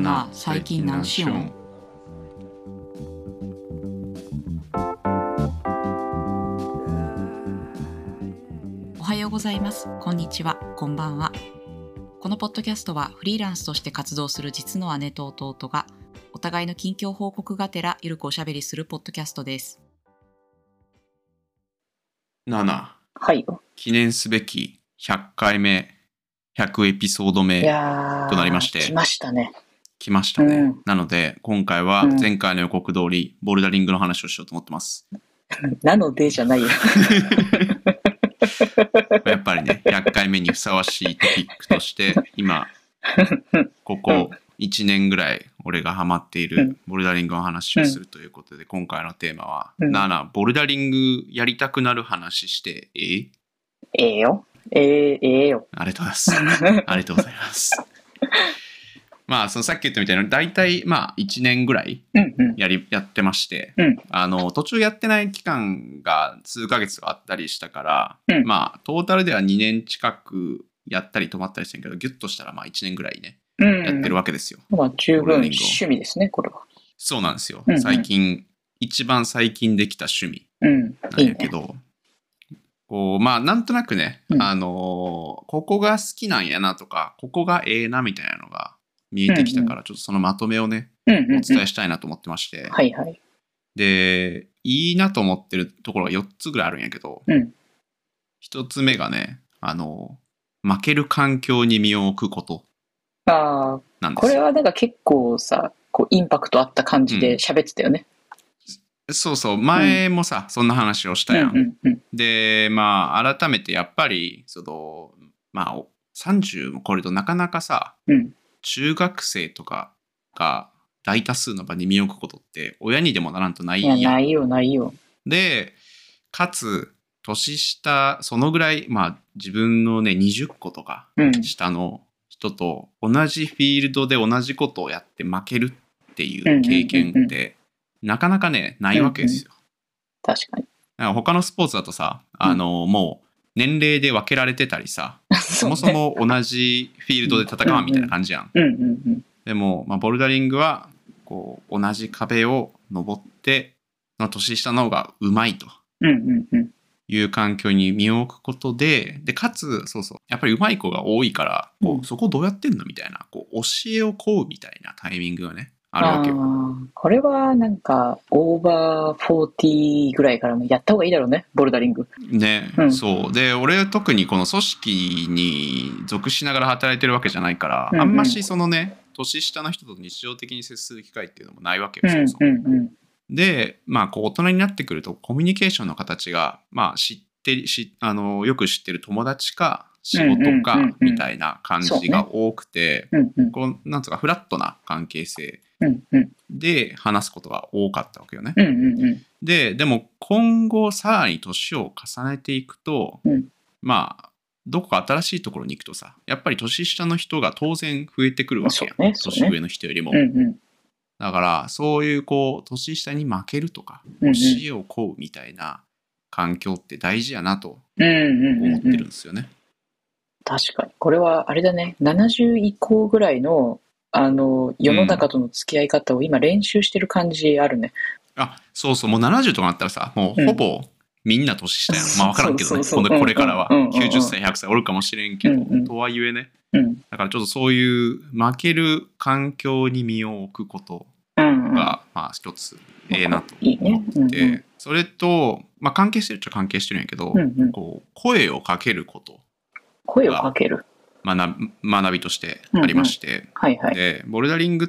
なな最近何しよんおはようございます。こんにちは。こんばんは。このポッドキャストはフリーランスとして活動する実の姉と弟がお互いの近況報告がてらゆるくおしゃべりするポッドキャストです。7はい。記念すべき100回目100エピソードい目となりまして。来ましたね。来ましたね、うんなので今回はうん前回の予告通りボルダリングの話をしようと思ってます、なのでじゃないよ。やっぱりね100回目にふさわしいトピックとして今ここ1年ぐらい俺がハマっていうるんボルダリングの話をするということで、今回のテーマは「うん7ボルダリングやりたくなる話してええ？ええよ。ええええよ。ありがとうございます。ありがとうございます。まあ、そのさっき言ったみたいな、大体、まあ、1年ぐらいうんうん。やり、やってまして、うんあの、途中やってない期間が数ヶ月あったりしたから、うんまあ、トータルでは2年近くやったり止まったりしてるけど、ギュッとしたら、まあ、1年ぐらいね、うん。やってるわけですよ。まあ、十分趣味ですね、これは。そうなんですよ。うんうん最近、一番最近できた趣味うん。なんいいね。やけど、こう、まあ、なんとなくね、うんあのーここが好きなんやなとか、ここがええなみたいなのが見えてきたから、ちょっとそのまとめをね、うんうん、うん。お伝えしたいなと思ってまして、はいはい。で、いいなと思ってるところが4つぐらいあるんやけど、うん1つ目がね、あのー負ける環境に身を置くことああ。これはなんか結構さ、こう、インパクトあった感じで喋ってたよね。そうそう、前もさ、そんな話をしたやん。うんうんうん。で、まあ、改めてやっぱり、その、まあ、お30も超えるとなかなかさ、うん。中学生とかが大多数の場に身を置くことって親にでもならんとないいや、やん。ないよ、ないよ。で、かつ、年下、そのぐらい、まあ自分のね、20個とかうん。下の人と同じフィールドで同じことをやって負けるっていう経験うんうんうんって、なかなかね、ないわけですよ。確かに。か他のスポーツだとさ、あの、もう年齢で分けられてたりさ、そもそも同じフィールドで戦わんみたいな感じやん。でも、まあ、ボルダリングはこう同じ壁を登って、まあ、年下の方がうまいと。いう環境に身を置くことででかつそうそうやっぱりうまい子が多いからこう、うん。そこどうやってんのみたいなこう教えを請うみたいなタイミングがねあるわけよ。これはなんか、オーバー40ぐらいからもやった方がいいだろうね、ボルダリング。ね、うん。そう。で俺は特にこの組織に属しながら働いてるわけじゃないから、うんうん。あんましそのね年下の人と日常的に接する機会っていうのもないわけよ、うんそもそも。うんうん。で、まあ、こう大人になってくるとコミュニケーションの形が、まあ、知ってしあのよく知ってる友達か仕事かみたいな感じが多くて、うんうん。こうなんつうかフラットな関係性で話すことが多かったわけよね。ででも今後さらに年を重ねていくと、うん。まあどこか新しいところに行くとさやっぱり年下の人が当然増えてくるわけやねね。年上の人よりも。うんうん。だから、そういうこう、年下に負けるとか、教えを請うみたいな環境って大事やなと思ってうん。るんですよね。確かに。これはあれだね、70以降ぐらいの、あの、世の中との付き合い方を今練習してる感じあるね。あ、そうそう、もう70とかなったらさ、もうほぼみんな年下やん。まあ分からんけどね、そうそうそうこれからはうんうんうんうん90歳、100歳おるかもしれんけど、うんうんとはいえね、うん。だからちょっとそういう負ける環境に身を置くことうんうん。が、まあ一つええなと思ってて、うんうんそれと、まあ関係してるっちゃ関係してるんやけど、うんうんこう声をかけること。声をかける。学学びとしてありまして、はいはい。でボルダリングっ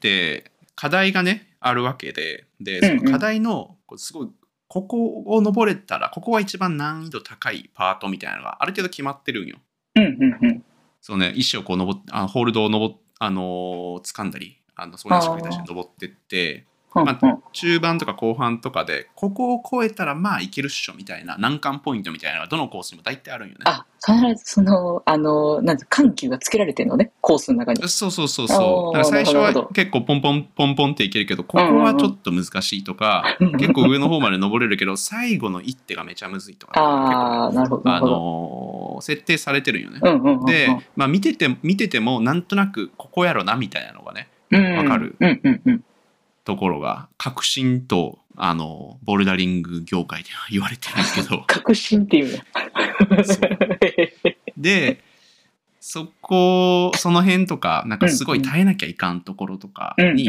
て課題がねあるわけででうんうんその課題のこうすごいここを登れたらここが一番難易度高いパートみたいなのがある程度決まってるんよ。うんうんうん。そのね石をこう登っあホールドを登っあのー掴んだりあのそこに足を出して登ってってまうんうん中盤とか後半とかでここを超えたらまあいけるっしょみたいな難関ポイントみたいなのがどのコースにも大体あるんよね。あ、必ずその、あの、なんて緩急がつけられてるのね、コースの中に。そうそうそうそう。あーだから最初は結構ポンポンポンポンっていけるけど、ここはちょっと難しいとか、うんうん結構上の方まで登れるけど、最後の一手がめちゃむずいとか、ああ、なるほど。なあ。の設定されてるんよね。うんうんうんうん。で、まあ見てて、見ててもなんとなくここやろなみたいなのがね、うん、わかるうんうんうん。ところが、革新と、あの、ボルダリング業界では言われてるんですけど、革新っていうね。で、そこ、その辺とか、なんかすごい耐えなきゃいかんところとかうんに。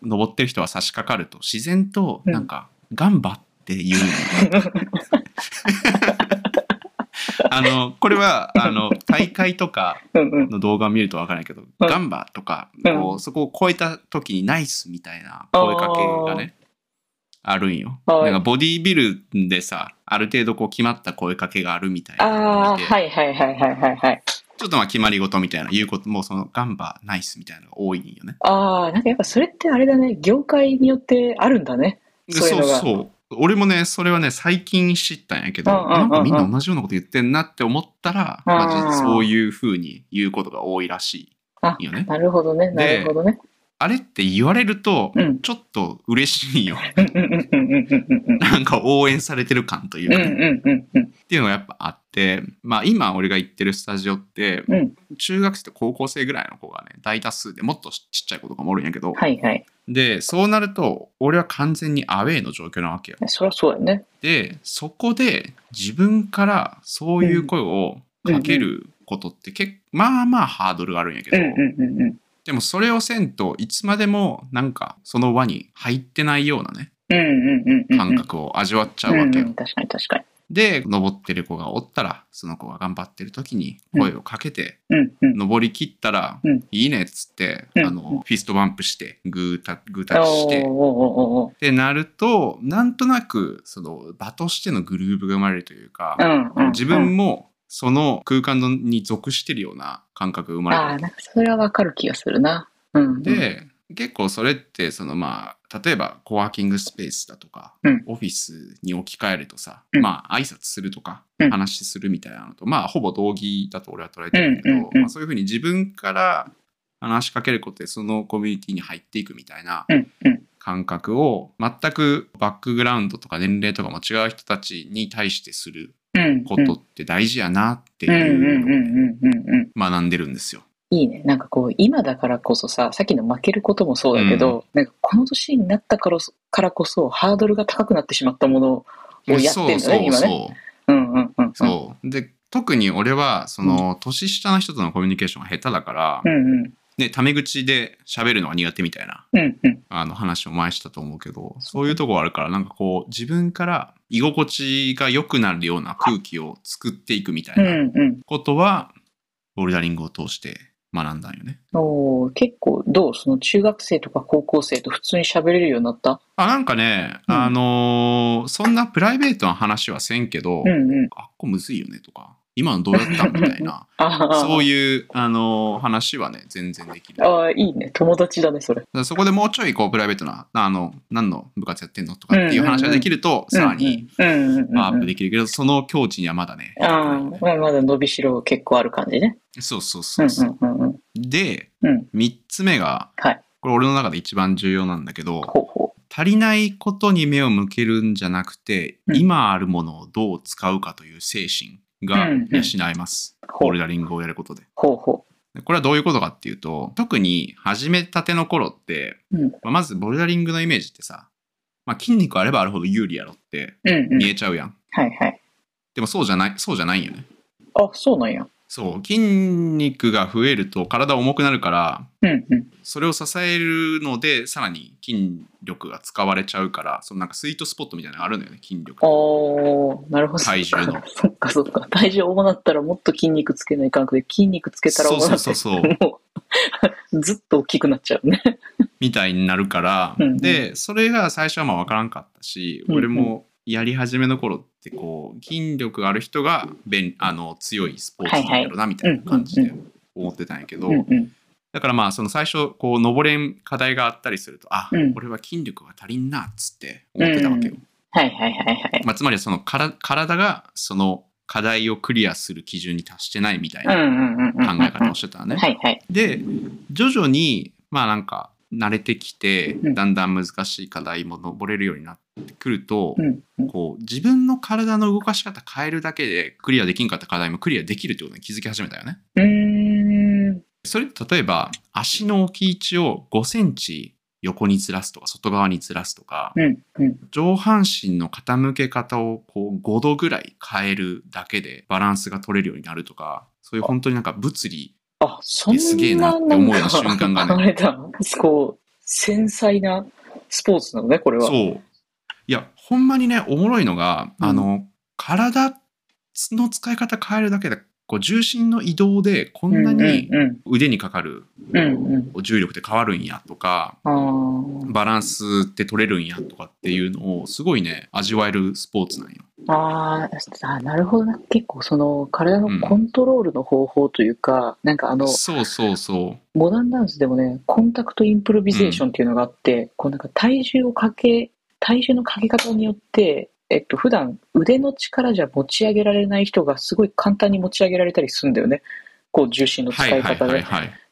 登ってる人は差し掛かると、自然と、うんなんか、ガンバって言うの。あの、これは、あの、大会とか。の動画を見るとわからないけど、ガンバとか、こう、そこを超えた時にナイスみたいな声かけがね、あるんよ。はいなんかボディービルでさ、ある程度こう決まった声かけがあるみたいなのああ、はいはいはいはいはいはい。ちょっとまあ決まり事みたいな、言うこともそのガンバナイスみたいなのが多いんよね。ああ、なんかやっぱそれってあれだね、業界によってあるんだね。そういうのがそう。俺もね、それはね、最近知ったんやけど、なんかみんな同じようなこと言ってんなって思ったら、うんマジでそういう風に言うことが多いらしあいよね。なるほどね、なるほどね。あれって言われるとうん、ちょっと嬉しいよ。なんか応援されてる感というかね。っていうのがやっぱあって、まあ今俺が行ってるスタジオって、うん中学生と高校生ぐらいの子がね、大多数でもっとちっちゃい子とかもおるんやけど、はいはい。で、そうなると、俺は完全にアウェーの状況なわけよ。そりゃそうだよね。で、そこで自分からそういう声をかけることって結構、まあまあハードルがあるんやけど、うんうんうんうん。でもそれをせんといつまでもなんかその輪に入ってないようなね。感覚を味わっちゃうわけよ。んん確かに確かに。で、登ってる子がおったら、その子が頑張ってる時に声をかけて。登り切ったら、うん。いいねっつって、うん。あの、フィストバンプして、グータ、グータッチして、ってなると、なんとなく、その、場としてのグルーヴが生まれるというか。自分も、その空間のに属してるような感覚が生まれるああ、なんかそれはわかる気がするな。で、結構それって、そのまあ、例えばコワーキングスペースだとか、うんオフィスに置き換えるとさ、うんまあ、挨拶するとか、うん話するみたいなのと、まあ、ほぼ同義だと俺は捉えてるんだけど、まあ、そういうふうに自分から話しかけることで、そのコミュニティに入っていくみたいな。感覚を、全くバックグラウンドとか年齢とかも違う人たちに対してするうん。ことって大事やなっていうのを。学んでるんですよ。いいね。なんかこう、今だからこそさ、さっきの負けることもそうだけど、なんかこの年になったからそからこそ、ハードルが高くなってしまったものをやってんだね、今ね。そううんうんうん。そう。で、特に俺は、その、年下の人とのコミュニケーションが下手だから、うんうん。ね、タメ口で喋るのが苦手みたいな、うんうん。あの話を前したと思うけど、そういうとこあるから、なんかこう、自分から居心地が良くなるような空気を作っていくみたういなんうん。ことは、ボルダリングを通して学んだんよね。おー結構、どう？その中学生とか高校生と普通に喋れるようになった？あ、なんかね、うんあのーそんなプライベートな話はせんけど、うんうん。あっこむずいよねとか、今のどうやった？んみたいな、ああ。そういう、あのー話はね、全然できる。ああ、いいね。友達だね、それ。そこでもうちょいこうプライベートな、あの、何の部活やってんのとかっていう話ができると、さらにうんうんうんうん。アップできるけど、その境地にはまだね。ああ、まあまだ伸びしろ結構ある感じね。そうそううそうんそう。うんうんうん。で、うん。三つ目が、はい。これ俺の中で一番重要なんだけど、ほうほ足りないことに目を向けるんじゃなくて、うん今あるものをどう使うかという精神がうんうん養えます。ほうボルダリングをやることで。う。ほうほでこれはどういうことかっていうと、特に始めたての頃って、うんまあまずボルダリングのイメージってさ、まあ、筋肉あればあるほど有利やろってう。うんうん。見えちゃうやん。はいはい。でもそうじゃない、そうじゃないんよね。あ、そうなんや。そう、筋肉が増えると体重くなるから、うんうん。それを支えるので、さらに筋力が使われちゃうから、そのなんかスイートスポットみたいなのがあるんだよね、筋力。おー、なるほど。体重の そっかそっか。体重重なったらもっと筋肉つけないかんくで、筋肉つけたら重なってそうそうそうそう。もう、ずっと大きくなっちゃうね。みたいになるから、うんうんで、それが最初はまあ分からんかったし、俺もやり始めの頃ってこう、筋力がある人が便あの強いスポーツなんだろうなみたいな感じで思ってたんやけど。だからまあその最初こう登れん課題があったりすると、あ、うん俺は筋力が足りんなっつって思ってたわけよ。はいはいはいはい。まあ、つまりそのから体がその課題をクリアする基準に達してないみたいな。考え方をしてたのね。で、徐々に、まあなんか、慣れてきて、うんだんだん難しい課題も登れるようになっってくると。こう自分の体の動かし方変えるだけでクリアできんかった課題もクリアできるってことに気づき始めたよね。それって例えば足の置き位置を5センチ横にずらすとか外側にずらすとかうん。うん。上半身の傾け方をこう5度ぐらい変えるだけでバランスが取れるようになるとかそういう本当になんか物理あ、そんな、すげえなって思うような瞬間がねあれだ。こう、繊細なスポーツなのね、これは。そうほんまにねおもろいのが、うんあの体の使い方変えるだけでこう重心の移動でこんなにうん腕にかかるうん。うんうん。重力って変わるんやとかバランスって取れるんやとかっていうのをすごいね味わえるスポーツなんよ。あーあ、なるほどな。結構その体のコントロールの方法というか、なんかあの、そうそうそう。モダンダンスでもね、コンタクトインプロビゼーションっていうのがあって、こうなんか体重をかけ、体重のかけ方によって、えっと、普段腕の力じゃ持ち上げられない人がすごい簡単に持ち上げられたりするんだよね。こう重心の使はい方で。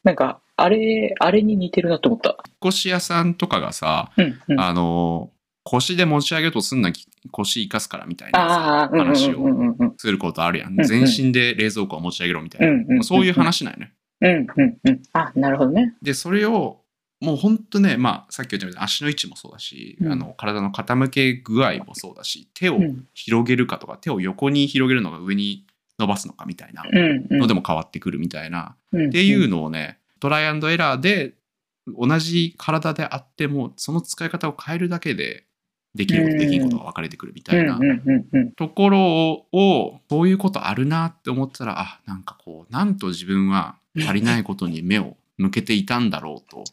なんか、あれ、あれに似てるなと思った。引っ越し屋さんとかがさ、うん、うん。ああの、腰で持ち上げようとすんな腰生かすからみたいな話をすることあるやん。うん全身で冷蔵庫を持ち上げろみたいな。そういう話なんよね。うんうんうん。あ、なるほどね。で、それを、もう本当ね、まあ、さっき言ったように足の位置もそうだし、うんあの体の傾け具合もそうだし、手をうん広げるかとか、手を横に広げるのが上に伸ばすのかみたいなうんうん。のでも変わってくるみたいな、うん、っていうのをね、トライアンドエラーで同じ体であっても、その使い方を変えるだけで、できること、うんできんことが分かれてくるみたいなうんうんうんうん。ところを、そういうことあるなって思ったら、あ、なんかこう、なんと自分は足りないことに目を向けていたんだろうと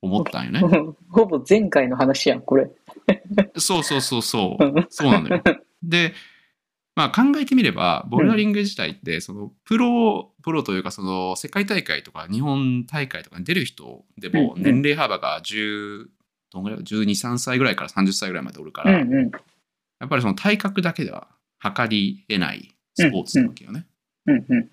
思ったんよね。ほぼ前回の話やん、これ。そうそうそうそう。そうなのよ。で、まあ考えてみれば、ボルダリング自体って、そのプロ、プロというか、その世界大会とか日本大会とかに出る人でもうん年齢幅が10、どんぐらい ?12、3歳ぐらいから30歳ぐらいまでおるから、うんうん。やっぱりその体格だけでは測り得ないスポーツなわけよね。うんうん。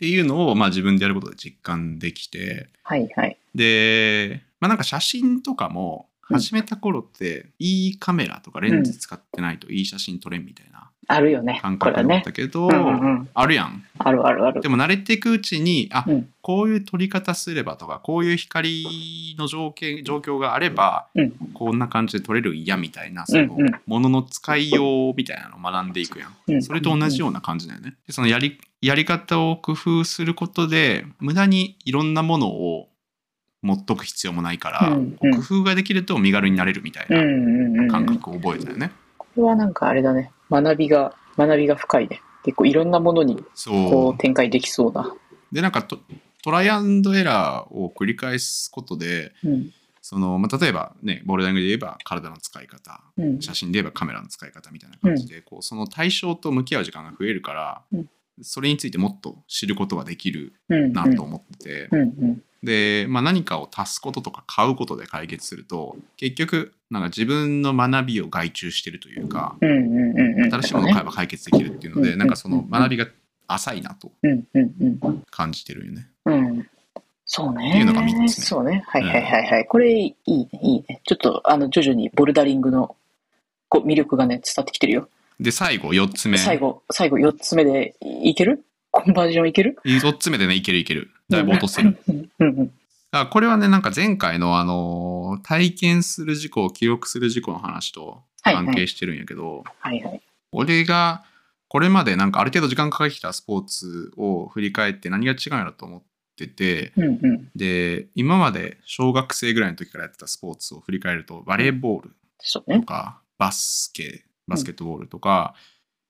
っていうのを、まあ自分でやることで実感できて、はいはい。で、まあなんか写真とかも、うん。始めた頃って、いいカメラとかレンズ使ってないといい写真撮れんみたいなあるよね。感覚だっ。たけど、うんうんうん。あるやん。あるあるあるで。も慣れていくうちに、あ、うんこういう撮り方すればとか、こういう光の条件状況があれば、うんこんな感じで撮れるんやみたいな、その、うんうんものの使いようみたいなのを学んでいくやん。うんそれと同じような感じだよね。でそのやり、やり方を工夫することで、無駄にいろんなものを持っとく必要もないから、うんうん工夫ができると身軽になれるみたいな。感覚を覚えたよね。これはなんかあれだね。学びが、学びが深いね。結構いろんなものにこそうう。展開できそうな。で、なんかトトライアンドエラーを繰り返すことで、うん。その、まあ、例えばね、ボルダリングで言えば体の使い方、うん。写真で言えばカメラの使い方みたいな感じで、こうその対象と向き合う時間が増えるから、うんそれについてもっと知ることができるうん。なと思ってて、うんうん。で、まあ、何かを足すこととか買うことで解決すると結局なんか自分の学びを外注してるというかうんうんうんうん。新しいものを買えば解決できるっていうので、うんなんかその学びが浅いなと。感じてるよね。うん。そうね。っていうのが三つ目そうね。はいはいはいはい。これいいね、いいね。ちょっと、あの、徐々にボルダリングのこう魅力がね、伝わってきてるよ。で最後4つ目最後、最後4つ目でいける？コンバージョンいける？4つ目でねいけるいけるだいぶ落とせる。うんうん。あこれはねなんか前回のあの体験する事故を記録する事故の話とはいはい関係してるんやけど、はいはい。俺がこれまでなんかある程度時間かかってきたスポーツを振り返って何が違うんやろと思っててうんうん。で今まで小学生ぐらいの時からやってたスポーツを振り返るとバレーボール。とかバスケバスケットボールとか、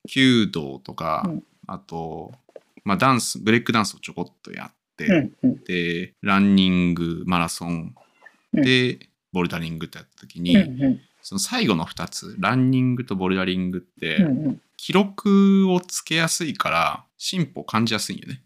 弓道とか、うんあと、まあ、ダンスブレイクダンスをちょこっとやって、うんうん。でランニングマラソンうんで、ボルダリングってやった時に、うんうん。その最後の2つランニングとボルダリングって、うんうん。記録をつけやすいから進歩を感じやすいんよね。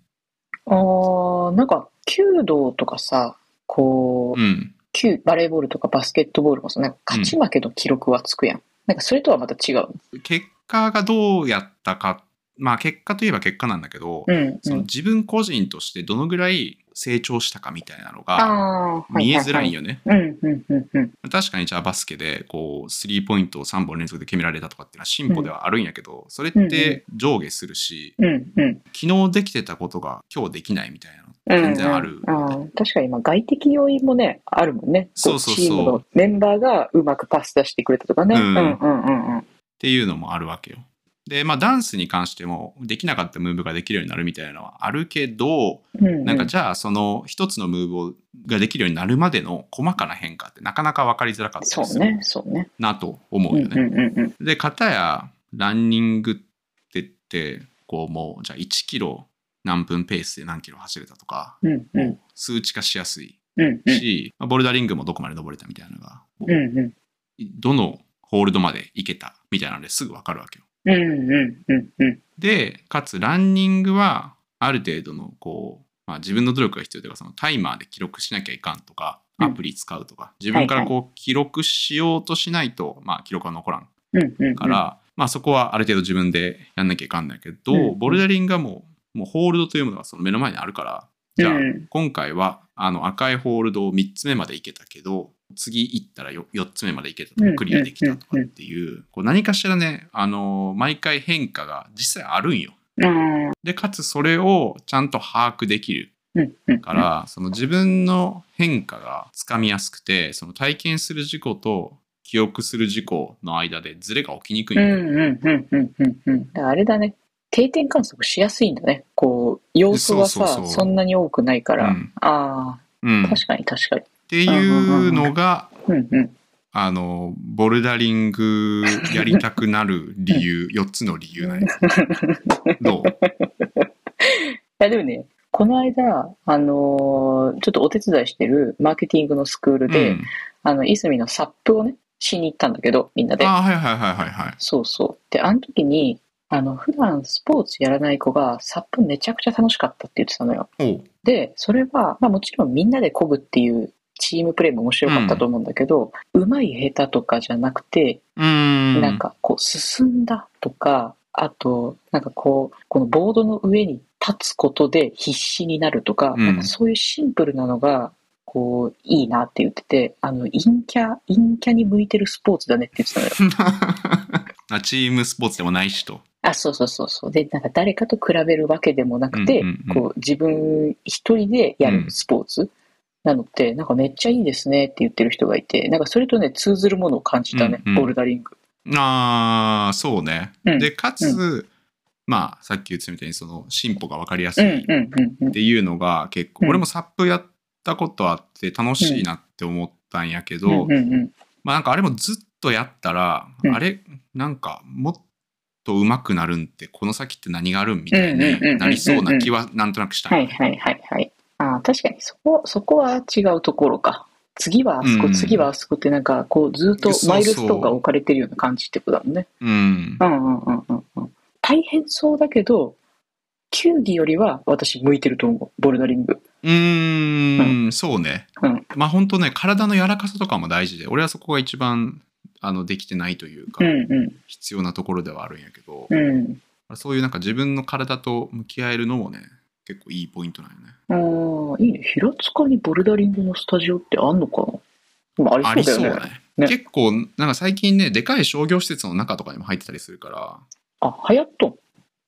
あー、なんか、弓道とかさ、こう、うん。旧バレーボールとかバスケットボールもさ、なんか勝ち負けの記録はつくやん。なんかそれとはまた違う？結果がどうやったかっまあ結果といえば結果なんだけど、うん、うん。その自分個人としてどのぐらい成長したかみたいなのが見えづらいよ。よね。うん、うん、うん、うん。確かにじゃあバスケでこうスリーポイントを3本連続で決められたとかっていうのは進歩ではあるんやけど、それって上下するし、うん、うん。昨日できてたことが今日できないみたいなの全然あるうんうん確かに、まあ、外的要因もね、あるもんね。こそうそうそうチームのメンバーがうまくパス出してくれたとかね。ううんん、うん、うん、うん。っていうのもあるわけよ。で、まあダンスに関してもできなかったムーブができるようになるみたいなのはあるけど、うんうんなんかじゃあその一つのムーブをができるようになるまでの細かな変化ってなかなか分かりづらかったりするそうね、そうね。なと思う、うんよね。うん、うん、うん。で、片やランニングって言って、こうもうじゃあ1キロ何分ペースで何キロ走れたとか、うん、うん、数値化しやすいうん、うん。ボルダリングもどこまで登れたみたいなのが、うん、うん。どのホールドまで行けたみたいなのですぐ分かるわけよ。うん、うん、うん、うん。で、かつランニングはある程度のこう、まあ、自分の努力が必要というかそのタイマーで記録しなきゃいかんとか、うんアプリ使うとか、自分からこう記録しようとしないと、まあ記録は残らんうん、うん。から、まあそこはある程度自分でやんなきゃいかんないけど、うんボルダリングがもう、もうホールドというものがその目の前にあるから、じゃあうん今回はあの赤いホールドを3つ目まで行けたけど、次行ったら 4, つ目まで行けたとか、クリアできたとかっていう、こう何かしらね、あの、毎回変化が実際あるんよ。うん、で、かつそれをちゃんと把握できる。から、その自分の変化がつかみやすくて、その体験する事故と記憶する事故の間でズレが起きにくいうん、よ。うん、うん、うん、うん。うん。だからあれだね。定点観測しやすいんだね。こう、要素がさ、そうそうそうそんなに多くないから。うんあうん。あ、確かに確かに。っていうのが。あの、ボルダリングやりたくなる理由、4つの理由なんやどう？いや、でもね、この間、あのーちょっとお手伝いしてるマーケティングのスクールで、うん、あの、いすみのサップをね、しに行ったんだけど、みんなで。あはいはいはいはいはい。そうそう。で、あの時に、あの、普段スポーツやらない子が、サップめちゃくちゃ楽しかったって言ってたのよ。で、それは、まあもちろんみんなで漕ぐっていうチームプレーも面白かったと思うんだけど、うまい下手とかじゃなくて、うーん。なんかこう進んだとか、あと、なんかこう、このボードの上に立つことで必死になるとか、うんなんかそういうシンプルなのが、こう、いいなって言ってて、あの、陰キャ、陰キャに向いてるスポーツだねって言ってたのよ。あチームスポーツでもないしと。あ、そうそうそうそう。で、なんか誰かと比べるわけでもなくて、うんうんうんこう、自分一人でやるスポーツなのって、なんかめっちゃいいですねって言ってる人がいて、なんかそれとね、通ずるものを感じたね、うんうん。ボルダリング。ああ、そうね。うんで、かつ、まあ、さっき言ってたみたいに、その、進歩が分かりやすうんいっうんうんうん。ていうのが結構、うん。俺もサップやったことあって楽しいなって思ったんやけど、うんうんうんまあなんかあれもずっとやったら、うん。あれ、なんかもっと上手くなるんって、この先って何があるんみたいうんうんうんうんうんになりそうな気はなんとなくした。ねはいはいはいはい。ああ、確かにそこ、そこは違うところか。次はあそこ、うん次はあそこってなんか、こう、ずっとマイルストーンが置かれてるような感じってことだもんね。うんう。んうんうんうんうん。大変そうだけど、球技よりは私向いてると思う、ボルダリング。うーん、そうね。うんまあ本当ね、体の柔らかさとかも大事で、俺はそこが一番あのできてないというか、うんう必要なところではあるんやけど、ん。うん。そういうなんか自分の体と向き合えるのもね、結構いいポイントなんよね。ああ、いいね。平塚にボルダリングのスタジオってあんのかな？まあ、あありそうだよね。ね。ね結構、なんか最近ね、でかい商業施設の中とかにも入ってたりするから、あ、流行っとん？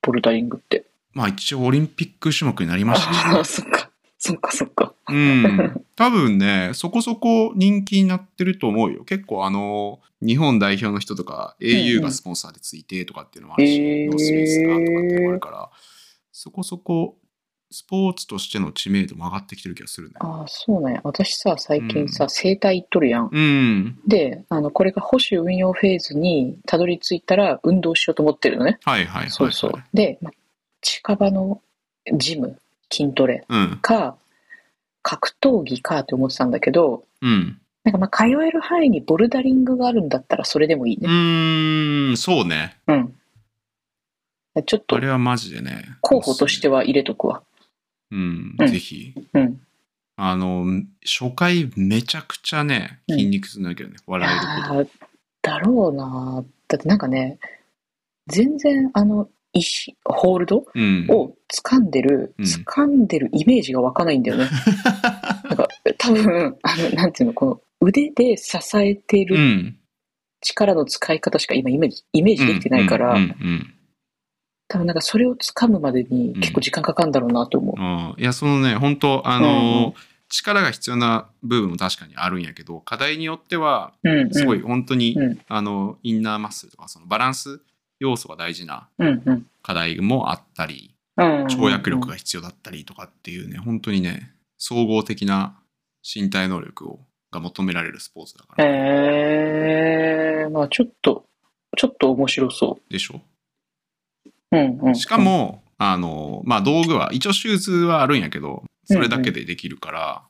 ボルダリングって。まあ一応オリンピック種目になりましたし、ああ、そっか。そっかそっか。うん。多分ね、そこそこ人気になってると思うよ。結構あの、日本代表の人とか、au がスポンサーでついてとかっていうのもあるし、ノースフェイスがとかっていうのもあるから、そこそこスポーツとしての知名度も上がってきてる気がするね。ああ、そうね。私さ、最近さ、うん整体行っとるやん。うん。で、あの、これが保守運用フェーズにたどり着いたら運動しようと思ってるのね。はいはいはい、はい。そうそう。で、ま近場のジム、筋トレうん。か、格闘技かって思ってたんだけど、うん。なんかまあ通える範囲にボルダリングがあるんだったらそれでもいいうね。ーん、そうね。うん。ちょっとあれはマジでね。候補としては入れとくわ。うん、うんぜひ。うん。あの、初回めちゃくちゃね、うん筋肉痛になるけどね、笑えるほど。いやーだろうなだってなんかね、全然あの、石、ホールドうん。を掴んでる、うん掴んでるイメージが湧かないんだよね。なんか、多分、あの、なんていうの、この腕で支えてるうん。力の使い方しか今イメージ、イメージできてないから、うんうん多分なんかそれを掴むまでに結構時間かかるんだろうなと思う。うんうんいや、そのね、本当あのー力が必要な部分も確かにあるんやけど、課題によっては、うん、うん。すごい本当に、うんあの、インナーマッスルとか、そのバランス要素が大事なうん、うん。課題もあったり、うん跳躍力が必要だったりとかっていうね、本当にね、総合的な身体能力をが求められるスポーツだから。えー、まあちょっと、ちょっと面白そでしょ？う。うん、うん。しか、も、あの、まあ道具は、一応シューズはあるんやけど、それだけでできるから、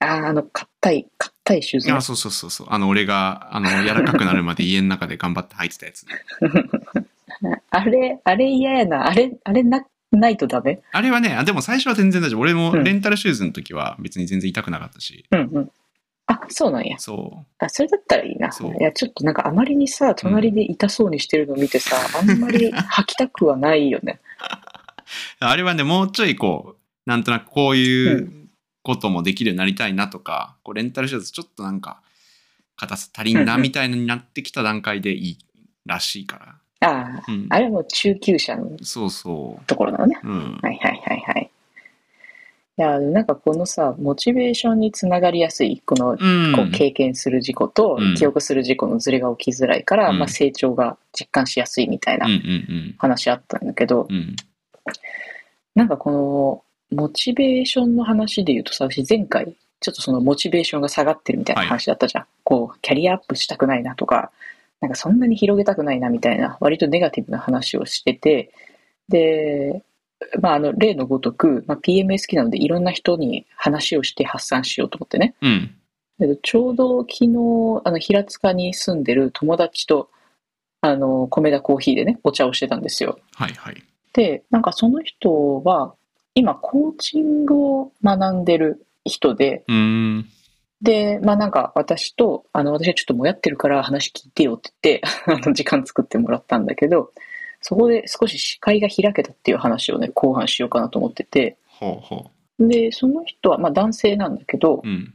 あーあの、硬い、硬いシューズねいや、そうそうそうそう。あの、俺が、あの、柔らかくなるまで家の中で頑張って履いてたやつ。あれ、あれ嫌やな。あれ、あれな、ないとダメ？あれはね、あでも最初は全然大丈夫。俺もうんレンタルシューズの時は別に全然痛くなかったし。うん、うん。あ、そうなんや。そあ、それだったらいいな。いや、ちょっとなんかあまりにさ、隣で痛そうにしてるの見てさ、あんまり 履きたくはないよね。う。あれはね、もうちょいこう、なんとなくこういううこともできるようになりたいなとか、こうレンタルシューズちょっとなんか、硬さ足りんなみたいになってきた段階でいいらしいから。ああ、うん。あれはもう中級者のそうそところなのね。はいはい。いや、なんかこのさ、モチベーションにつながりやすい、この、うん。こう経験する事故とうん記憶する事故のズレが起きづらいから、うんまあ、成長が実感しやすいみたいな話あったんだけど。なんかこのモチベーションの話で言うとさ、私前回ちょっとそのモチベーションが下がってるみたいな話だったじゃん。こう、キャリアアップしたくないなとか、なんかそんなに広げたくないなみたいな、割とネガティブな話をしてて、で、まあ、あの、例のごとく、まあ、好きなのでいろんな人に話をして発散しようと思ってね。うん。えっとちょうど昨日、あの、平塚に住んでる友達と、あの、米田コーヒーでね、お茶をしてたんですよ。はいはい。で、なんかその人は、今、コーチングを学んでる人で。で、まあなんか私と、あの、私はちょっともやってるから話聞いてよって言って、あの、時間作ってもらったんだけど、そこで少し視界が開けたっていう話をね、後半しようかなと思ってて、ほうほで、その人は、まあ男性なんだけどう。、うん。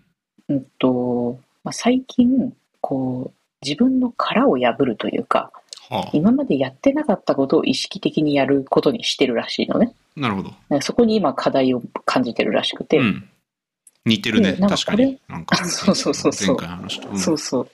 うんと、まあ、最近、こう、自分の殻を破るというか、は今までやってなかったことを意識的にやることにしてるらしいのね。あ。なるほど。そこに今課題を感じてるらしくて、うん。似てるね。でなんか確かに。なんか。そうそうそうそう前回の話と。うんそうそう。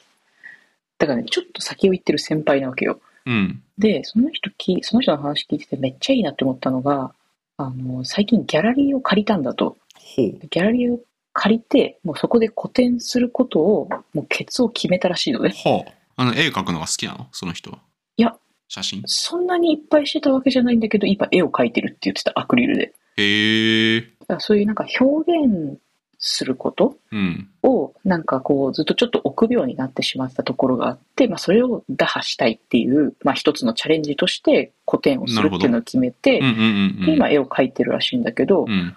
だからね、ちょっと先を行ってる先輩なわけよ。うん。で、その人き、その人の話聞いててめっちゃいいなって思ったのが、あの、最近ギャラリーを借りたんだと。ギャラリーを借りて、もうそこで個展することを、もうケツを決めたらしいのね。はあ。あの、絵描くのが好きなの？その人は。いや。写真？そんなにいっぱいしてたわけじゃないんだけど、今絵を描いてるって言ってた、アクリルで。へえ。だからそういうなんか表現することうん。を、なんかこう、ずっとちょっと臆病になってしまったところがあって、まあそれを打破したいっていう、まあ一つのチャレンジとして個展をするっていうのを決めて、うんうんうんうん。で今絵を描いてるらしいんだけど、うん。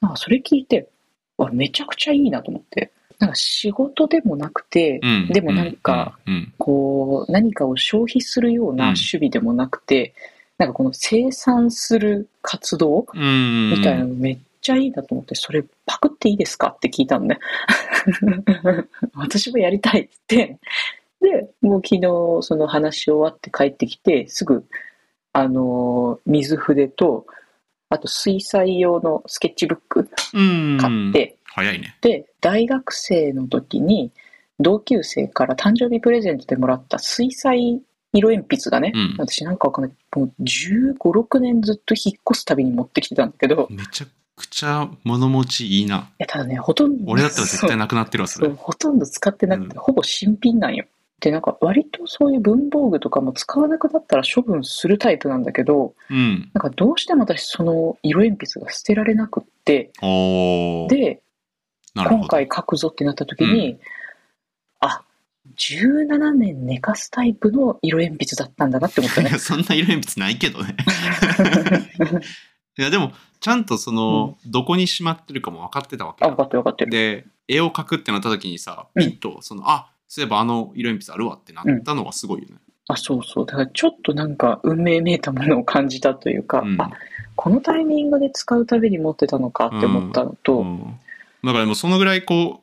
なんかそれ聞いて、わめちゃくちゃいいなと思って。なんか仕事でもなくて、うん。でもなんか、うん。こう、何かを消費するような趣味でもなくて、なんかこの生産する活動。みたいなのめっちゃいいなと思って、それパクっていいですかって聞いたのね。私もやりたいってで、もう昨日その話終わって帰ってきて、すぐ、あの、水筆と、あと水彩用のスケッチブックうん。買って、早いね。で、大学生の時に同級生から誕生日プレゼントでもらった水彩色鉛筆がね、うん私なんかわかんない、もう15、6年ずっと引っ越すたびに持ってきてたんだけど、いめちゃくちゃ物持ちいいな。や、ただね、ほとんど、俺だったら絶対なくなってるわ、それそう。ほとんど使ってなくて、うんほぼ新品なんよ。で、なんか割とそういう文房具とかも使わなくなったら処分するタイプなんだけど、うん。なんかどうしても私その色鉛筆が捨てられなくって、おー。で、なるほど。今回書くぞってなった時に、あ、17年寝かすタイプの色鉛筆だったんだなって思ったね。そんな色鉛筆ないけどね。いや、でも、ちゃんとその、どこにしまってるかも分かってたわけあ、よ分かってる分かってる。で、絵を描くってなった時にさ、うん。ピッと、その、あ、そういえばあの色鉛筆あるわってなったのがすごいよね。あ、そうそう。だからちょっとなんか運命めいたものを感じたというか、うん。あ、このタイミングで使うたびに持ってたのかって思ったのと、うん。だからもうそのぐらいこ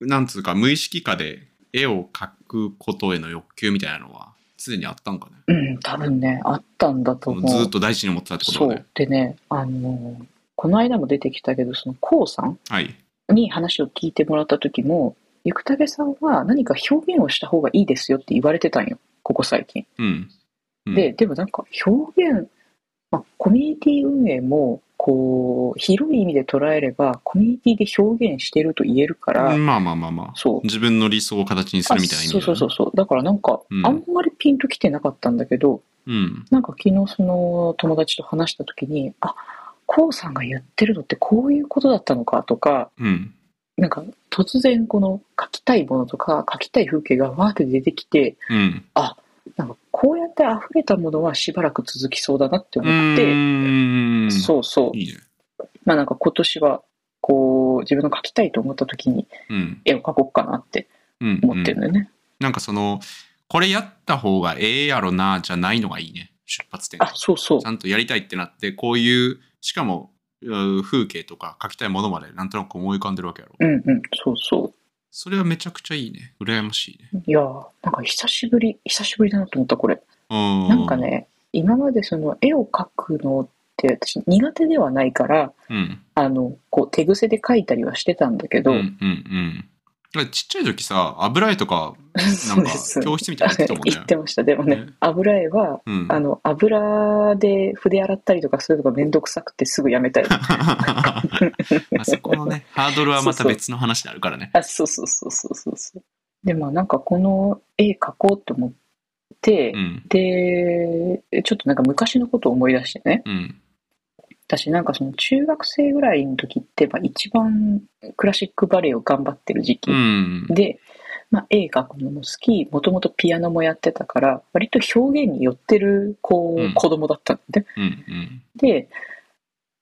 う、なんつうか無意識化で絵を描くことへの欲求みたいなのは常にあったんかね。うん、多分ね、あったんだと思う。ずっと大事に思ってたってことそだねう。。でね、あの、この間も出てきたけど、その、こうさんはい。に話を聞いてもらった時も、ゆくたげさんは何か表現をした方がいいですよって言われてたんよ。ここ最近。うん。うんで、、でもなんか表現、まあ、コミュニティ運営も、こう、広い意味で捉えれば、コミュニティで表現してると言えるから、まあまあまあまあ。そう。自分の理想を形にするみたいな意味あそうそうそうそう。だからなんか、うんあんまりピンときてなかったんだけど、うん。なんか昨日その友達と話した時に、あ、こうさんが言ってるのってこういうことだったのかとか、うん。なんか突然この描きたいものとか描きたい風景がわーって出てきて、うん。なんかこうやって溢れたものはしばらく続きそうだなってう思って。そうそう。いいね。まあなんか今年はこう自分の描きたいと思った時にうん。絵を描こうかなってうん。思ってるんだよね。なんかその、これやった方がええやろな、じゃないのがいいね。出発点が。あ、そうそうちゃ。んとやりたいってなって、こういう、しかも、う風景とか描きたいものまでなんとなく思い浮かんでるわけやろ。うんうん、そうそそれはめちゃくちゃいいね。羨ましいね。う。いやーなんか久しぶり、久しぶりだなと思ったこれ。うん。なんか。ね、今までその絵を描くのって私苦手ではないから、うん。あの、こう手癖で描いたりはしてたんだけど、うんうんうん。ちっちゃい時さ、油絵とか、なんです。教室みたいなのやってたもんね言ってました。でもね、ね油絵は、うん。あの、油で筆洗ったりとかするのがめんどくさくてすぐやめたい。あそこのね、ハードルはまた別の話であるからね。あ、そうそうそうそうそうそう。で、まあなんかこの絵描こうと思って、うん。で、ちょっとなんか昔のことを思い出してね、うん。私なんかその中学生ぐらいの時って、まあ一番クラシックバレエを頑張ってる時期うん。で、まあ、絵描くのも好き、もともとピアノもやってたから、割と表現に寄ってる、こうんう、子供だったんで、うん。うん。で、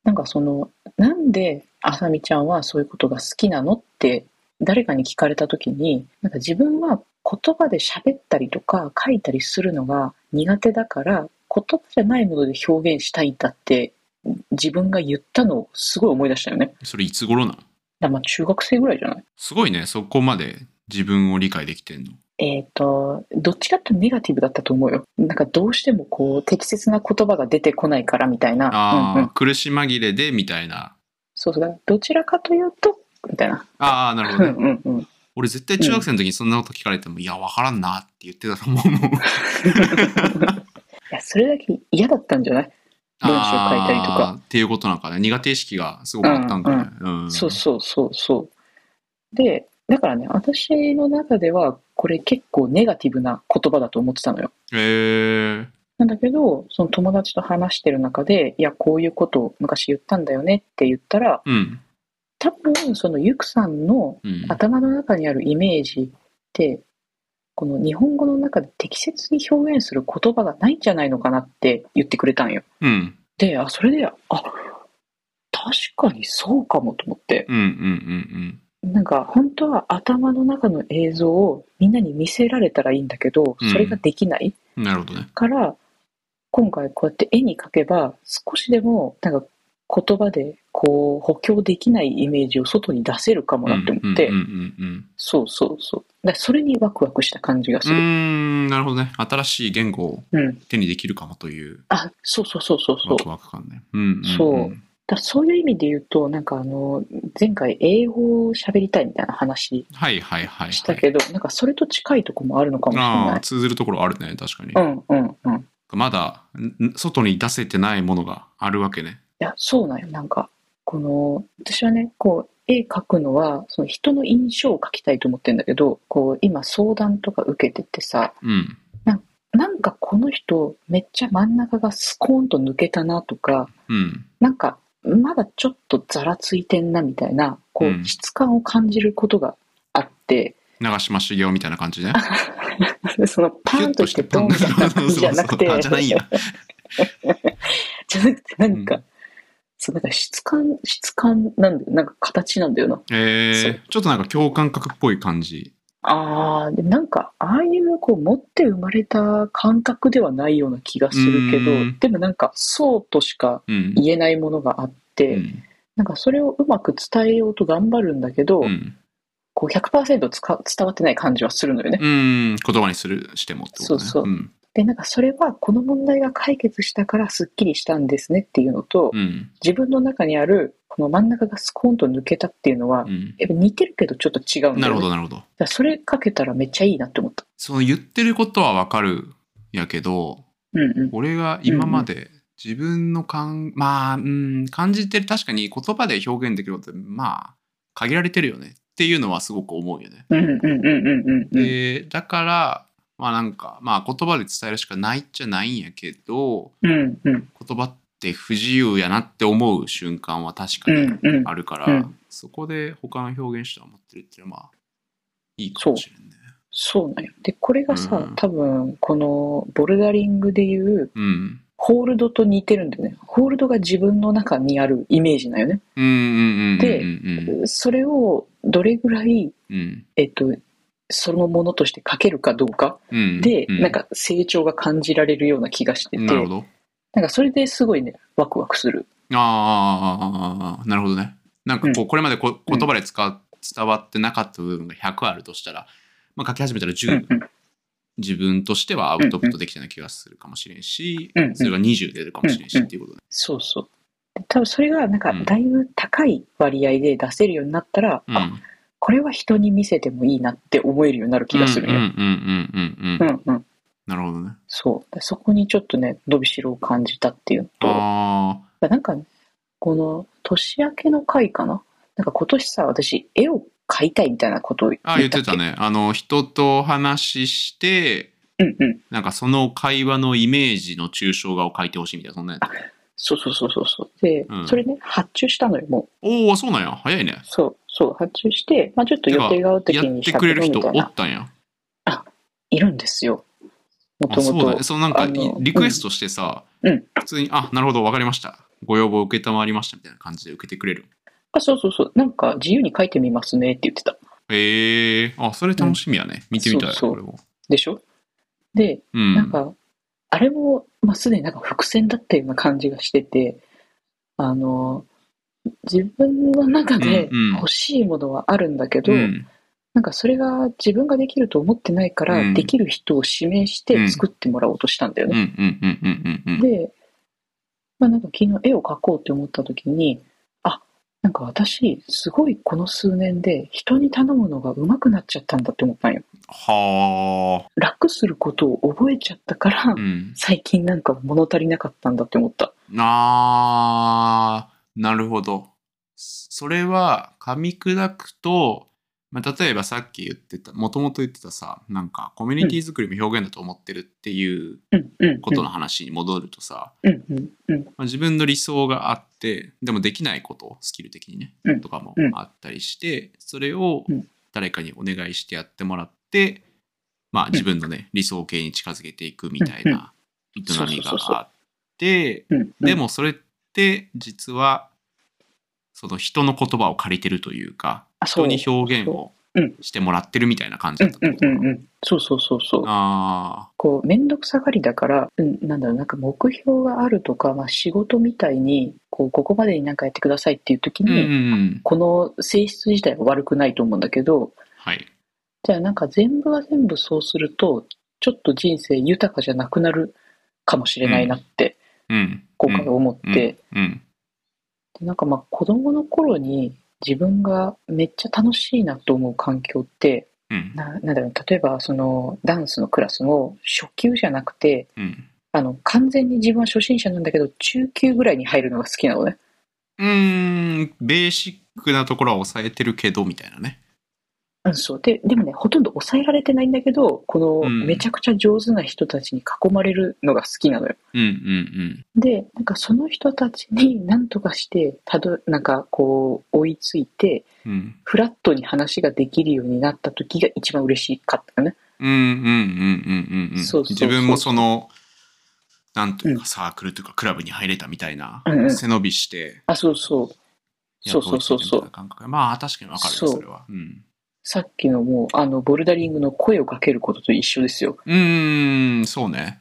なんかその、なんであさみちゃんはそういうことが好きなのって、誰かに聞かれた時に、なんか自分は言葉で喋ったりとか書いたりするのが苦手だから、言葉じゃないもので表現したいんだって、自分が言ったのをすごい思い出したよね。それいつ頃なの？らまあ中学生ぐらいじゃない？すごいね、そこまで自分を理解できてんの。えっ、と、どっちかってネガティブだったと思うよ。なんかどうしてもこう適切な言葉が出てこないからみたいな。ああ、うんうん、苦し紛れでみたいな。そうそうだ。どちらかというと、みたいな。ああ、なるほうんどね。うんうん。俺絶対中学生の時にそんなこと聞かれても、いや、わからんなって言ってたと思う。いや、それだけ嫌だったんじゃない？文章書いたりとかっていうことなんかね。苦手意識がすごくあったんかね。うん。そうそうそうそう。で、だからね、私の中では、これ結構ネガティブな言葉だと思ってたのよ。へえ。なんだけど、その友達と話してる中で、いや、こういうことを昔言ったんだよねって言ったら、うん。多分、そのゆくさんのうん。頭の中にあるイメージって、この日本語の中で適切に表現する言葉がないんじゃないのかなって言ってくれたんよ。うん。で、あ、それで、あ、確かにそうかもと思って、うん。うん。うん。なんか本当は頭の中の映像をみんなに見せられたらいいんだけど、それができないうん。なるほどね。から、今回こうやって絵に描けば、少しでもなんか言葉でこう補強できないイメージを外に出せるかもなって思って、うん。うん。うん。そうそうそう。だそれにワクワクした感じがすうん。うる。ーん。なるほどね。新しい言語をうん。手にできるかもというあ、そうそうそうそうそうワ。クワク感ね。うん。そうだそういう意味で言うと、なんかあの、前回英語を喋りたいみたいな話はいはいはいはい。したけど、なんかそれと近いとこもあるのかもしれああ、ない。通ずるところあるね。確かに。うんうんうん。いまだん外に出せてないものがあるわけね。や、そうなんよ。なんか、この、私はね、こう、絵描くのは、その人の印象を描きたいと思ってるんだけど、こう、今相談とか受けててさ、うん。なんかこの人、めっちゃ真ん中がスコーンと抜けたなとか、うん。なんか、まだちょっとざらついてんなみたいな、こうんう、質感を感じることがあって、長嶋茂雄みたいな感じね。そのパーンとしてドンみたいな感じじゃなくて、じゃないんや。じゃなくて、なんか、うそう、なんか質感、質感なんだよ。なんか形なんだよな。えー、ちょっとなんか共感覚っぽい感じ。ああ、でもなんか、ああいうこう持って生まれた感覚ではないような気がするけどうん、でもなんかそうとしかうん。言えないものがあって、うんなんかそれをうまく伝えようと頑張るんだけど、うん。こう100%つか伝わってない感じはするのよね。うん。言葉にする、してもってことね。そうそううん。で、なんかそれはこの問題が解決したからスッキリしたんですねっていうのと、うん。自分の中にあるこの真ん中がスコーンと抜けたっていうのは、うん。やっぱ似てるけどちょっと違うんだよね。なるほど、なるほど。それかけたらめっちゃいいなって思った。その言ってることはわかるやけど、うんうん。俺が今まで自分の感、まあ、うん、感じてる、確かに言葉で表現できることって、まあ、限られてるよねっていうのはすごく思うよね。で、だから、まあなんか、まあ言葉で伝えるしかないっちゃないんやけど、うんうん言葉って不自由やなって思う瞬間は確かうに。あるから、うんそこで他の表現手段を持ってるっていうのは、まあ、いいかもしれんね。そうなんよ。で、これがさ、うん多分、このボルダリングでいう、うん。ホールドと似てるんだよね。ホールドが自分の中にあるイメージなんよね。でうんそれをどれぐらい、うんえっと、そのものとして書けるかどうかうんで、うなんか成長が感じられるような気がしてて、なるほど。なんかそれですごいね、ワクワクする。ああ、なるほどね。なんかこう、これまでこ言葉で使う伝わってなかった部分が100あるとしたら、まあ、書き始めたらう10、んうん自分としてはアウトプットできたような気がするかもしれんし、うんうんそれが20出るかもしれんしうんうんっていうことね。そうそう。で多分それがなんかうんだいぶ高い割合で出せるようになったら、うん。あ、これは人に見せてもいいなって思えるようになる気がするよ。うんうんうんうんうんうん。うんうん。なるほどね。そう。でそこにちょっとね、伸びしろを感じたっていうのと、あなんかね、この年明けの回かな？なんか今年さ、私、絵を描いたいみたいなことを言あ、あったっけ？言ってた。ね。あの、人と話して、うんうん。なんかその会話のイメージの抽象画を描いてほしいみたいな、そんなやつ。そうそうそうそうそう。で、うんそれね、発注したのよ、もう。おお、そうなんや。早いね。そう、そう、発注して、まあちょっと予定が合う時やっにしたてくれる人みたいなおったんや。いるんですよ。もあともとそうだね。。そうなんかあのリクエストしてさ、うん普通に、あ、なるほど、わかりました。ご要望受けたまわりましたみたいな感じで受けてくれる。あ、そうそうそう。なんか自由に書いてみますねって言ってた。へえあ、それ楽しみやね。見てみたい、そうそうこれも。でしょ？で、うん。なんか、あれも、まあ、すでになんか伏線だったような感じがしてて、あの、自分の中でうんうん欲しいものはあるんだけど、うん、なんかそれが自分ができると思ってないから、うんできる人を指名して作ってもらおうとしたんだようん、うね。ん、うん、うん、うん、うん。で、まあなんか昨日絵を描こうって思った時に、あ、なんか私、すごいこの数年で人に頼むのが上手くなっちゃったんだって思ったんよ。はあ。楽することを覚えちゃったから、うん。最近なんか物足りなかったんだって思った。あー、なるほど。それは噛み砕くと、まあ、例えばさっき言ってた、もともと言ってたさ、なんかコミュニティ作りも表現だと思ってるっていう。ことの話に戻るとさ。まあ、自分の理想があって、でもできないこと、スキル的にね、うんとかもうんあったりして、それをうん誰かにお願いしてやってもらって、まあ自分のね、理想形に近づけていくみたいな営みがあって。でもそれって実はその人の言葉を借りてるというか人に表現をうんしてもらってるみたいな感じうんうんだったってことかなうんうん。そうそうそうそう。あこう、めんどくさがりだから、うん、なんだろう、なんか目標があるとか、まあ仕事みたいに、こう、ここまでになんかやってくださいっていう時ーうんうに、んうんこの性質自体は悪くないと思うんだけど、はいじゃあなんか全部が全部そうすると、ちょっと人生豊かじゃなくなるかもしれないなって、うん今回思って、うんでなんかまあ子供の頃に自分がめっちゃ楽しいなと思う環境って、うん。ななんだろう、例えばそのダンスのクラスの初級じゃなくて、うん。あの、完全に自分は初心者なんだけど、中級ぐらいに入るのが好きなのね。うーんベーシックなところは抑えてるけどみたいなねうん、そう。で、でもね、ほとんど抑えられてないんだけど、こうん。の、めちゃくちゃ上手な人たちに囲まれるのが好きなのよ。うんうんで、なんかその人たちに何とかして、たど、なんかこう、追いついて、うん。うんフラットに話ができるようになった時が一番嬉しかったよね。うんうんうんうんうんうんそうそう自分もそのなんというかサークルというかクラブに入れたみたいなうんうん。背伸びしてあ、そうそう。そうそうそうそう。まあ確かにわかるよそれは。うんさっきのもう、あの、ボルダリングの声をかけることと一緒ですよ。うーん、そうね。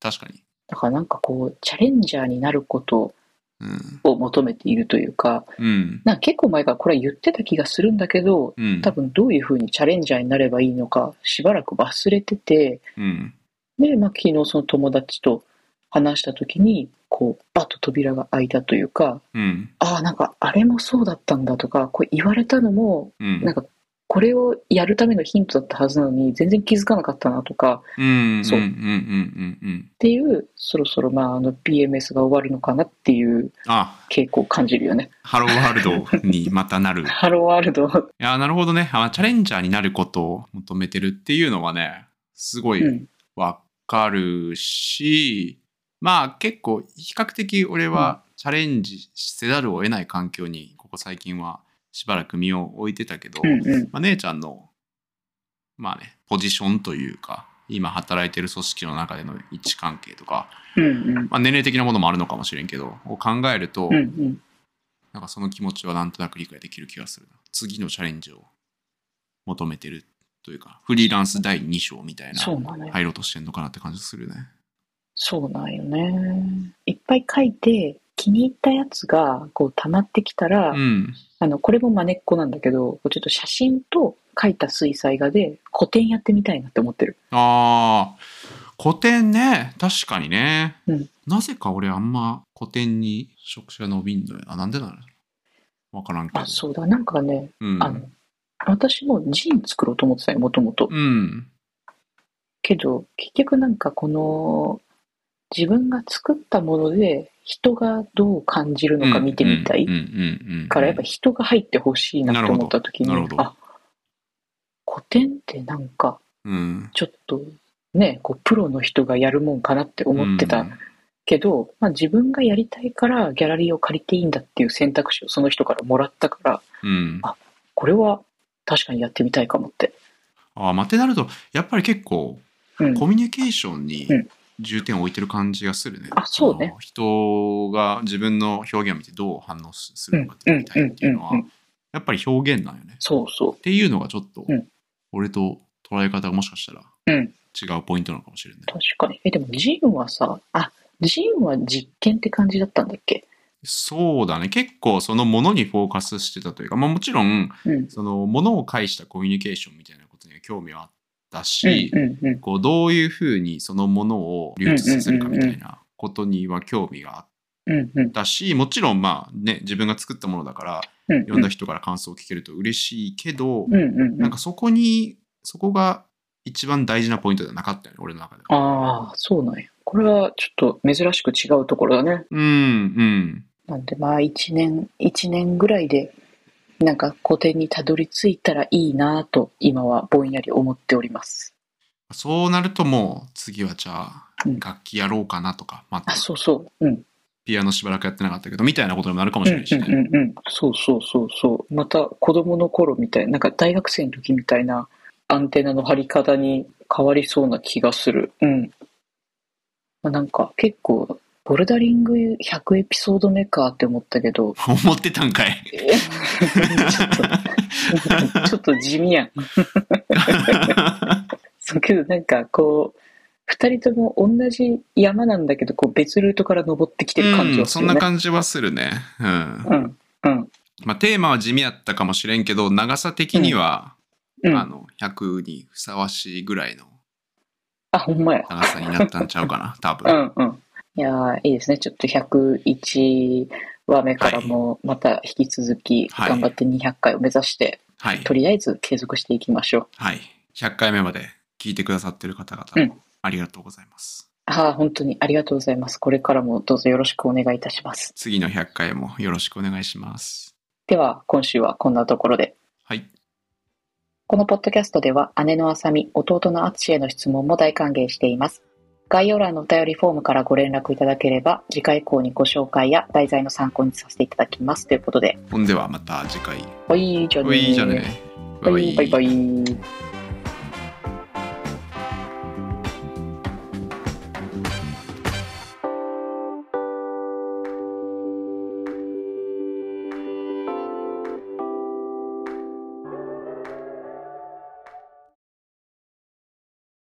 確かに。だからなんかこう、チャレンジャーになることうん。を求めているというか、うん。なんか結構前からこれは言ってた気がするんだけど、うん。多分どういうふうにチャレンジャーになればいいのか、しばらく忘れてて、うん。で、まあ、昨日その友達と話した時に、こう、バッと扉が開いたというか、うん。ああ、なんかあれもそうだったんだとか、こう言われたのも、うん。なんかこれをやるためのヒントだったはずなのに、全然気づかなかったなとか、うん。そううん。うん。うん。うん。っていう、そろそろまあ、あの PMS が終わるのかなっていうあ、傾向を感じるよね。ハローワールドにまたなる。い ハローワールド。や、なるほどね。あチャレンジャーになることを求めてるっていうのはね、すごいうん。わかるし、まあ結構比較的俺はチャレンジせざるを得ない環境にここ最近はしばらく身を置いてたけど、うんうん。まあ、姉ちゃんのまあねポジションというか今働いてる組織の中での位置関係とか、うんうん。まあ、年齢的なものもあるのかもしれんけどを考えると、うんうん。なんかその気持ちはなんとなく理解できる気がするな次のチャレンジを求めてるというかフリーランス第2章みたいな。入ろうとしてんのかなって感じするね。そうなんよね。いっぱい書いて、気に入ったやつがこう溜まってきたら、うん。あの、これも真似っこなんだけど、ちょっと写真と書いた水彩画で古典やってみたいなって思ってる。ああ、古典ね。確かにね。うんなぜか俺あんま古典に触手が伸びんのよな。なんでなのわからんけど。あ、そうだ。なんかね、うん。あの、私もジン作ろうと思ってたよ、もともと。うん。けど、結局なんかこの、自分が作ったもので人がどう感じるのか見てみたいうんうんうんうん。からやっぱ人が入ってほしいなと思った時にあ古典ってなんかうん。ちょっとねこうプロの人がやるもんかなって思ってたけど、まあ、自分がやりたいからギャラリーを借りていいんだっていう選択肢をその人からもらったからうん。あこれは確かにやってみたいかもって。ああ、まあ、ってなると、やっぱり結構、うんコミュニケーションにうん重点を置いてる感じがするね。あそうねの人が自分の表現を見てどう反応するのかってみたいっていうのはやっぱり表現なんよね。そうそっていうのがちょっとうん、俺と捉え方がもしかしたら。違うポイントなのかもしれない。確かに。え、でもジンはさ、あ、ジンは実験って感じだったんだっけ？そうだね。結構そのものにフォーカスしてたというか、まあもちろん、うん。そのものを介したコミュニケーションみたいなことには興味はあったし、うんうんうん。こうどういうふうにそのものを流通させるかみたいなことには興味があっうんうんたし、もちろんまあね、自分が作ったものだから、うん。いろんな人から感想を聞けると嬉しいけど、うんうんうん。なんかそこに、そこが一番大事なポイントではなかったよね、俺の中では。ああ、そうなんや。これはちょっと珍しく違うところだね。うん、うん。なんでまあ一年、一年ぐらいで、なんか古典にたどり着いたらいいなと今はぼんやり思っております。そうなるともう次はじゃあうん楽器やろうかなとか、またあ、そうそう。うん。ピアノしばらくやってなかったけどみたいなことにもなるかもうんうんしれないしね。うんうん。そうそうそうそう。また子供の頃みたいな、なんか大学生の時みたいなアンテナの張り方に変わりそうな気がする。うん。まあ、なんか結構、ボルダリング100エピソード目かって思ったけど、思ってたんかい。ちょっと、ちょっと地味やん。そうけどなんかこう、二人とも同じ山なんだけど、こう別ルートから登ってきてる感じうん、はするね。そんな感じはするね。うん。うん。うん。まあ、テーマは地味やったかもしれんけど、長さ的には、うん。あの、100にふさわしいぐらいのあ、ほんまや。長さになったんちゃうかな、多う分。んうん。いやーいいですね。ちょっと101話目からもまた引き続きはい頑張って200回を目指して、はい。とりあえず継続していきましょう。はい。100回目まで聞いてくださってる方うん々、ありがとうございます。ああ、本当にありがとうございます。これからもどうぞよろしくお願いいたします。次の100回もよろしくお願いします。では、今週はこんなところで。はい。このポッドキャストでは姉のあさみ、弟のあつしへの質問も大歓迎しています。概要欄のお便りフォームからご連絡いただければ、次回以降にご紹介や題材の参考にさせていただきます。ということで、ほんではまた次回。はい、じゃあねおい、じゃあね。はいバイバイ。